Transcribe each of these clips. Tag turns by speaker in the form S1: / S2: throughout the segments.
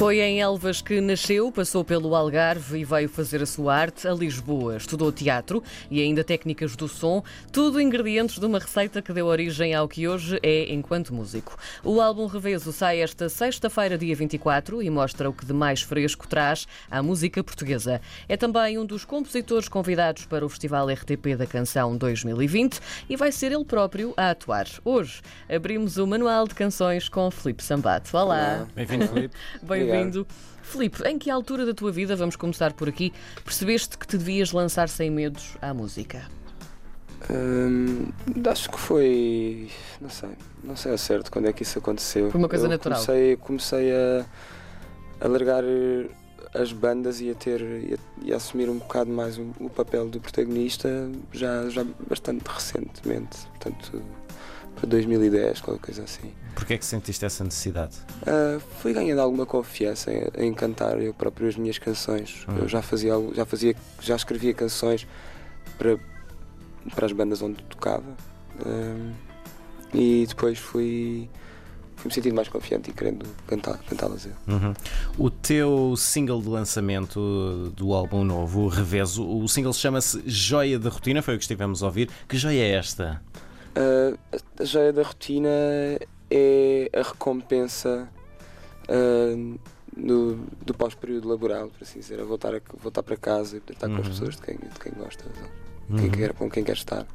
S1: Foi em Elvas que nasceu, passou pelo Algarve e veio fazer a sua arte a Lisboa. Estudou teatro e ainda técnicas do som, tudo ingredientes de uma receita que deu origem ao que hoje é enquanto músico. O álbum Reveso sai esta sexta-feira, dia 24, e mostra o que de mais fresco traz à música portuguesa. É também um dos compositores convidados para o Festival RTP da Canção 2020 e vai ser ele próprio a atuar. Hoje abrimos o Manual de Canções com Filipe Sambato. Olá!
S2: Bem-vindo, Filipe.
S1: Bem-vindo. Filipe, em que altura da tua vida, vamos começar por aqui, percebeste que te devias lançar sem medos à música?
S3: Hum, acho que foi. Não sei. Não sei ao certo quando é que isso aconteceu.
S1: Foi uma coisa
S3: Eu
S1: natural.
S3: Comecei, comecei a, a largar as bandas e a ter e a, e a assumir um bocado mais o, o papel do protagonista já, já bastante recentemente. Portanto, para 2010, qualquer coisa assim.
S2: Porquê é que sentiste essa necessidade?
S3: Ah, fui ganhando alguma confiança em, em cantar eu próprio as minhas canções.
S2: Uhum.
S3: Eu já fazia, já fazia, já escrevia canções para, para as bandas onde tocava. Ah, e depois fui, fui me sentindo mais confiante e querendo cantar, cantá-las eu.
S2: Uhum. O teu single de lançamento do álbum novo, o Reveso, o single chama-se Joia da Rotina, foi o que estivemos a ouvir. Que joia é esta?
S3: Ah, a- joia da rotina é a recompensa ah, do, do pós-período laboral, por assim dizer, a voltar, a, voltar para casa e poder estar com as
S2: Uhum.
S3: pessoas de quem, de quem gosta,
S2: Uhum.
S3: quem quer, com quem quer estar.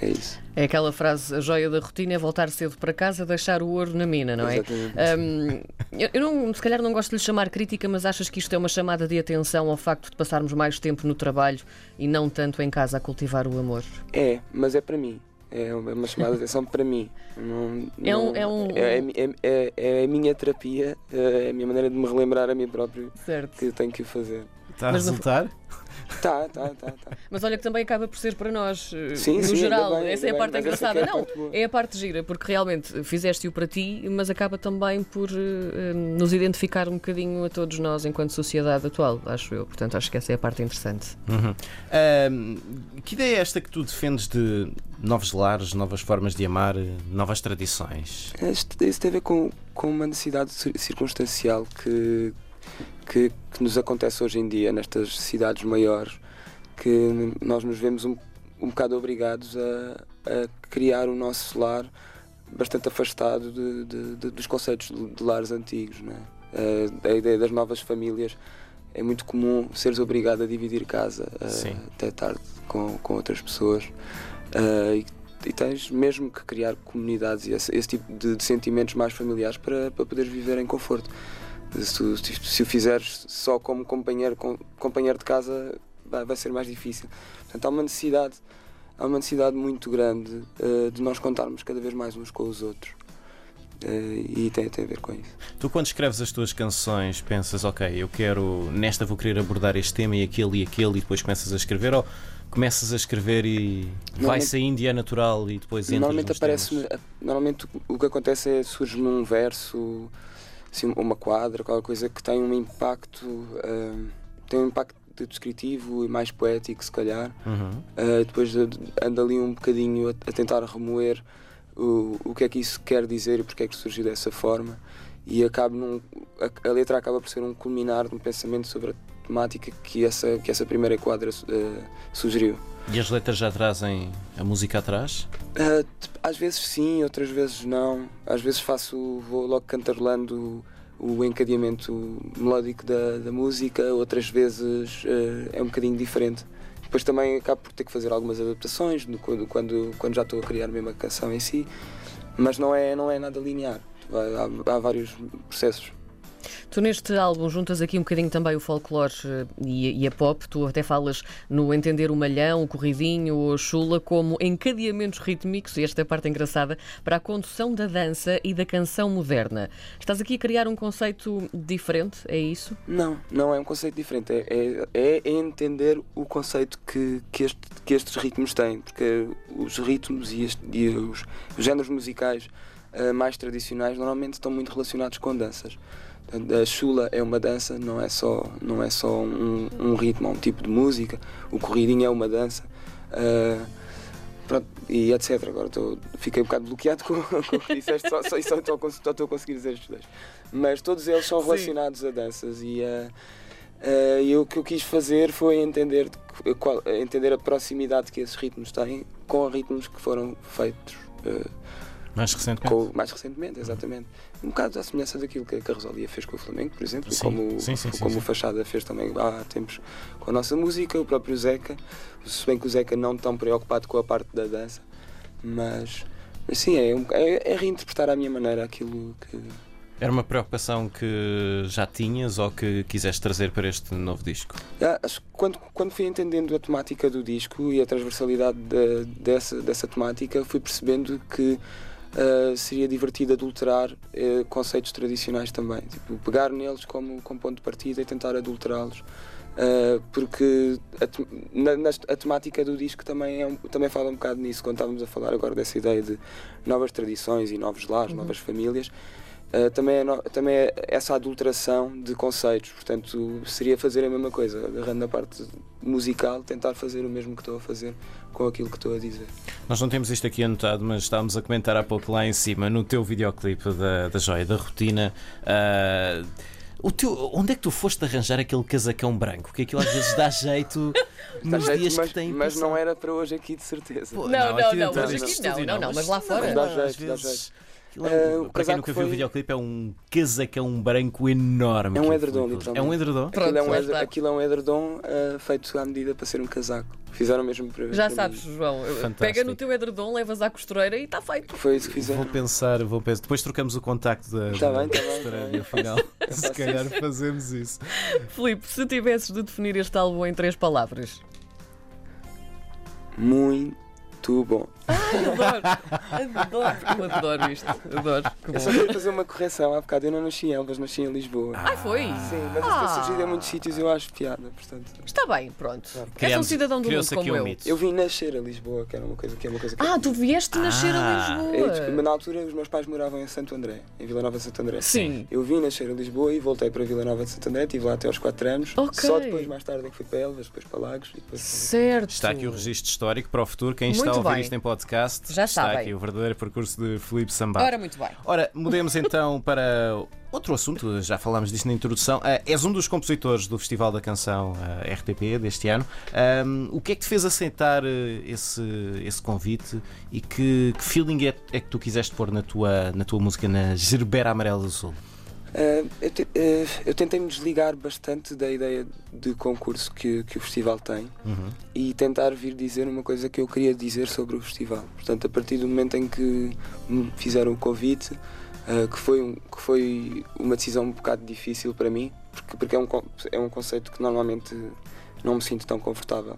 S3: É isso.
S1: É aquela frase, a joia da rotina é voltar cedo para casa, deixar o ouro na mina, não é?
S3: Exatamente.
S1: Eu eu não, se calhar não gosto de lhe chamar crítica, mas achas que isto é uma chamada de atenção ao facto de passarmos mais tempo no trabalho e não tanto em casa a cultivar o amor?
S3: É, mas é para mim. É uma chamada de atenção para mim. Não,
S1: É um-
S3: não-
S1: é um-
S3: é, é- é- é a minha terapia, é a minha maneira de me relembrar a mim próprio
S1: Certo.
S3: que tenho que fazer.
S2: Está a
S1: Mas
S2: resultar?
S3: Tá, tá, tá, tá.
S1: Mas olha que também acaba por ser para nós, eh,
S3: Sim,
S1: no
S3: sim,
S1: geral,
S3: bem,
S1: essa é a parte
S3: bem, essa
S1: engraçada.
S3: é a
S1: não,
S3: parte
S1: é a parte gira, porque realmente fizeste-o para ti, mas acaba também por eh, nos identificar um bocadinho a todos nós enquanto sociedade atual, acho eu. Portanto, acho que essa é a parte interessante.
S2: Uhum. Que ideia é esta que tu defendes de novos lares, novas formas de amar, novas tradições?
S3: Isso tem a ver com, com uma necessidade cir- circunstancial que, que, que nos acontece hoje em dia nestas cidades maiores, que nós nos vemos um, um bocado obrigados a, a criar o nosso lar bastante afastado de- de- de- dos conceitos de, lares antigos. Não é? Eh, a ideia das novas famílias é muito comum seres obrigado a dividir casa
S2: Sim.
S3: até tarde com, com outras pessoas. Eh, e e tens mesmo que criar comunidades e esse, esse tipo de, de sentimentos mais familiares para, para poderes viver em conforto. Se, tu- se, o fizeres só como companheiro, com- companheiro de casa, vai, ser mais difícil. Portanto, há uma necessidade, há uma necessidade muito grande eh, de nós contarmos cada vez mais uns com os outros. Eh, e tem, tem a ver com isso.
S2: Tu, quando escreves as tuas canções, pensas, ok, eu quero, nesta vou querer abordar este tema e aquele e aquele, e depois começas a escrever, ou começas a escrever e vai saindo e é natural e depois entras
S3: Normalmente aparece normalmente o que acontece é surge num verso, assim, uma quadra, qualquer coisa que tem um impacto, ah, tem um impacto descritivo e mais poético se calhar.
S2: Uhum.
S3: Uh, depois de- de- ando ali um bocadinho a, a tentar remoer o, o que é que isso quer dizer e porque é que surgiu dessa forma e acabo num, a, a letra acaba por ser um culminar de um pensamento sobre a temática que essa, que essa primeira quadra uh, sugeriu.
S2: E as letras já trazem a música atrás?
S3: Uh, às vezes sim, outras vezes não. Às vezes faço, vou logo cantarolando o, encadeamento melódico da, da música, outras vezes uh, é um bocadinho diferente. Depois também acabo por ter que fazer algumas adaptações do, quando, quando, já estou a criar a canção em si, mas não é, não é nada linear. Há, há vários processos.
S1: Tu neste álbum juntas aqui um bocadinho também o folclore eh, e, e a pop. Tu até falas no entender o malhão, o corridinho ou a chula como encadeamentos rítmicos, e esta é a parte engraçada, para a condução da dança e da canção moderna. Estás aqui a criar um conceito diferente, é isso?
S3: Não, não é um conceito diferente. É, é, é entender o conceito que, que, este- que estes ritmos têm, porque os ritmos e, este- e os, os géneros musicais ah, mais tradicionais normalmente estão muito relacionados com danças. A chula é uma dança, não é só, não é só um, um ritmo, é um tipo de música. O corridinho é uma dança. Ah, pronto, e etc. Agora estou, fiquei um bocado bloqueado com, com o que disseste, só, só, só estou, só estou a conseguir dizer estes dois. Mas todos eles são
S1: Sim.
S3: relacionados a danças e eh, eh, e o que eu quis fazer foi entender, de- qual- entender a proximidade que esses ritmos têm com ritmos que foram feitos eh,
S2: Mais recentemente.
S3: com- mais recentemente, exatamente. Um bocado à semelhança daquilo que a Rosalia fez com o Flamengo, por exemplo,
S2: Sim,
S3: como,
S2: sim, sim,
S3: como o Fachada fez também há tempos com a nossa música, o próprio Zeca, se bem que o Zeca não tão preocupado com a parte da dança, mas, sim, é, é, é reinterpretar à minha maneira aquilo que.
S2: Era uma preocupação que já tinhas ou que quiseste trazer para este novo disco?
S3: Ah, acho que quando, quando fui entendendo a temática do disco e a transversalidade da- dessa, dessa temática, fui percebendo que ah, seria divertido adulterar eh, conceitos tradicionais também. Tipo, pegar neles como, como ponto de partida e tentar adulterá-los. Ah, porque a, na- nas- a temática do disco também, é um- também fala um bocado nisso, quando estávamos a falar agora dessa ideia de novas tradições e novos lares, novas famílias. Uh, também, é no- também é essa adulteração de conceitos, portanto seria fazer a mesma coisa, agarrando a parte musical, tentar fazer o mesmo que estou a fazer com aquilo que estou a dizer.
S2: Nós não temos isto aqui anotado, mas estávamos a comentar há pouco lá em cima, no teu videoclipe da, da Joia da Rotina. ah, o teu, onde é que tu foste arranjar aquele casacão branco? Que aquilo às vezes dá jeito nos
S3: jeito,
S2: dias
S3: mas,
S2: que tem
S3: mas não era para hoje aqui de certeza.
S2: Pô,
S1: Não, não, não, não,
S2: estúdio
S1: não, não, mas lá fora.
S3: Dá jeito, dá jeito.
S2: Aquilo é um-
S3: Eh, o
S2: para quem
S3: casaco
S2: nunca viu o
S3: foi-
S2: videoclipe, é um casacão branco enorme.
S3: É um edredom,
S2: foi-
S3: literalmente.
S2: É um edredom?
S3: Aquilo, é um,
S1: Pronto, lá
S3: edre-
S1: está.
S3: aquilo é um edredom uh, feito à medida para ser um casaco. Fizeram mesmo para
S1: Já
S3: para
S1: sabes,
S3: mim.
S1: João.
S2: Fantástico.
S1: Pega no teu edredom, levas à costureira e está feito.
S3: Foi isso que fizeram.
S2: Vou pensar, vou pensar. Depois trocamos o contacto da,
S3: Tá
S2: da
S3: bem, tá bem,
S2: costureira
S3: tá bem.
S2: no final. Se calhar fazemos isso.
S1: Filipe, se tivesses de definir este álbum em três palavras.
S3: Muito bom.
S1: Adoro, adoro, eu adoro isto. Adoro. Que
S3: Eu só queria fazer uma correção. Há bocado eu não nasci em Elvas, nasci em Lisboa.
S1: Ai, foi?
S3: Sim, mas isso
S1: Ah.
S3: tem surgido em muitos sítios e eu acho piada, portanto.
S1: Está bem, pronto. És um cidadão do mundo como
S2: um
S1: eu.
S2: mito.
S3: Eu vim nascer a Lisboa, que era uma coisa que é uma coisa que
S1: Ah, tu vieste nascer
S2: Ah.
S1: a
S3: É, desculpa,
S1: Lisboa.
S3: na altura os meus pais moravam em Santo André, em Vila Nova de Santo André.
S1: Sim.
S3: Eu vim nascer a Lisboa e voltei para Vila Nova de Santo André, estive lá até aos 4 anos.
S1: Ok.
S3: Só depois, mais tarde, é que fui para Elvas, depois para Lagos e depois.
S1: Certo.
S2: Está aqui o registro histórico para o futuro. Quem está a ouvir
S1: bem.
S2: isto em podcast,
S1: Já
S2: está
S1: sabem.
S2: aqui o verdadeiro percurso de Felipe Sambado.
S1: Ora, muito bem.
S2: Ora, mudemos então para outro assunto, já falámos disto na introdução. Ah, és um dos compositores do Festival da Canção ah, RTP deste ano. Ahm, o que é que te fez aceitar eh, esse, esse convite e que, que feeling é, é que tu quiseste pôr na tua, na tua música na Gerbera Amarela do Sul?
S3: Ah, eu, te- ah, eu tentei me desligar bastante da ideia de concurso que, que o festival tem
S2: Uhum.
S3: e tentar vir dizer uma coisa que eu queria dizer sobre o festival. Portanto, a partir do momento em que me fizeram o convite, ah, que, foi um- que foi uma decisão um bocado difícil para mim, porque, porque é, um, é um conceito que normalmente não me sinto tão confortável.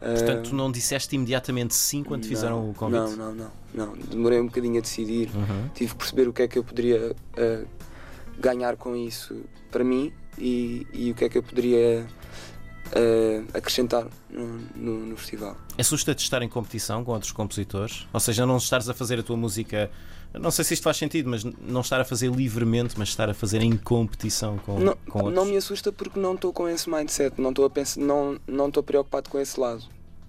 S2: Portanto, tu não disseste imediatamente sim quando te fizeram
S3: não,
S2: o convite?
S3: Não, não, não, não. Demorei um bocadinho a decidir.
S2: Uhum.
S3: Tive que perceber o que é que eu poderia ah, ganhar com isso para mim e, e o que é que eu poderia ah, acrescentar no, no- no festival.
S2: Assusta-te estar em competição com outros compositores? Ou seja, não estares a fazer a tua música. Não sei se isto faz sentido, mas não estar a fazer livremente, mas estar a fazer em competição com,
S3: Não,
S2: com outros.
S3: não me assusta porque não estou com esse mindset, não estou a pensar, não não estou preocupado com esse lado.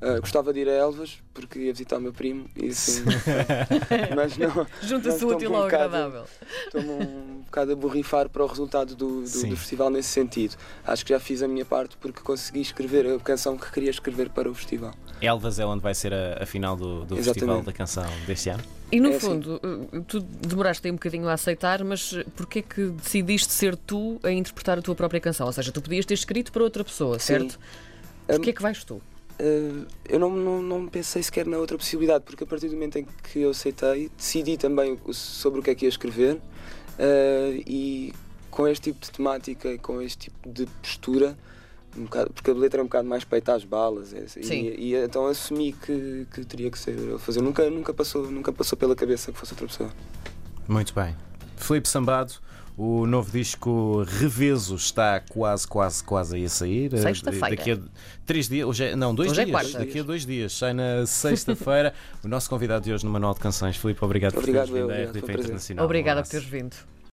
S3: Ah, gostava de ir a Elvas porque ia visitar o meu primo e assim, mas não,
S1: Junta-se útil
S3: um
S1: ao agradável.
S3: estou-me um bocado a borrifar para o resultado do, do,
S2: Sim.
S3: do festival nesse sentido. Acho que já fiz a minha parte porque consegui escrever a canção que queria escrever para o festival.
S2: Elvas é onde vai ser a, a final do, do. Festival da Canção deste ano.
S1: E no
S3: É assim.
S1: fundo, eh, tu demoraste aí um bocadinho a aceitar, mas porquê que decidiste ser tu a interpretar a tua própria canção? Ou seja, tu podias ter escrito para outra pessoa,
S3: Sim.
S1: certo? Porquê é que vais tu?
S3: Uh, eu não, não, não pensei sequer na outra possibilidade, porque a partir do momento em que eu aceitei, decidi também sobre o que é que ia escrever uh, e com este tipo de temática e com este tipo de postura, um bocado- porque a letra é um bocado mais peita às balas, é assim,
S1: Sim.
S3: e, e então assumi que, que teria que ser eu a fazer. Nunca, nunca, passou, nunca passou pela cabeça que fosse outra pessoa.
S2: Muito bem. Felipe Sambado, o novo disco Reveso está quase, quase, quase aí a sair. Eh,
S1: Sexta-feira.
S2: Daqui a três dias, hoje é, não, dois
S1: Hoje é
S2: dias.
S1: quarta.
S2: daqui a dois dias, sai na sexta-feira. o nosso convidado de hoje no Manual de Canções, Felipe, obrigado,
S3: Obrigado,
S2: por teres
S3: eu,
S2: vindo à
S3: obrigado,
S2: RDP
S3: um prazer.
S2: Internacional. Um
S1: Obrigada por
S2: abraço.
S1: teres vindo.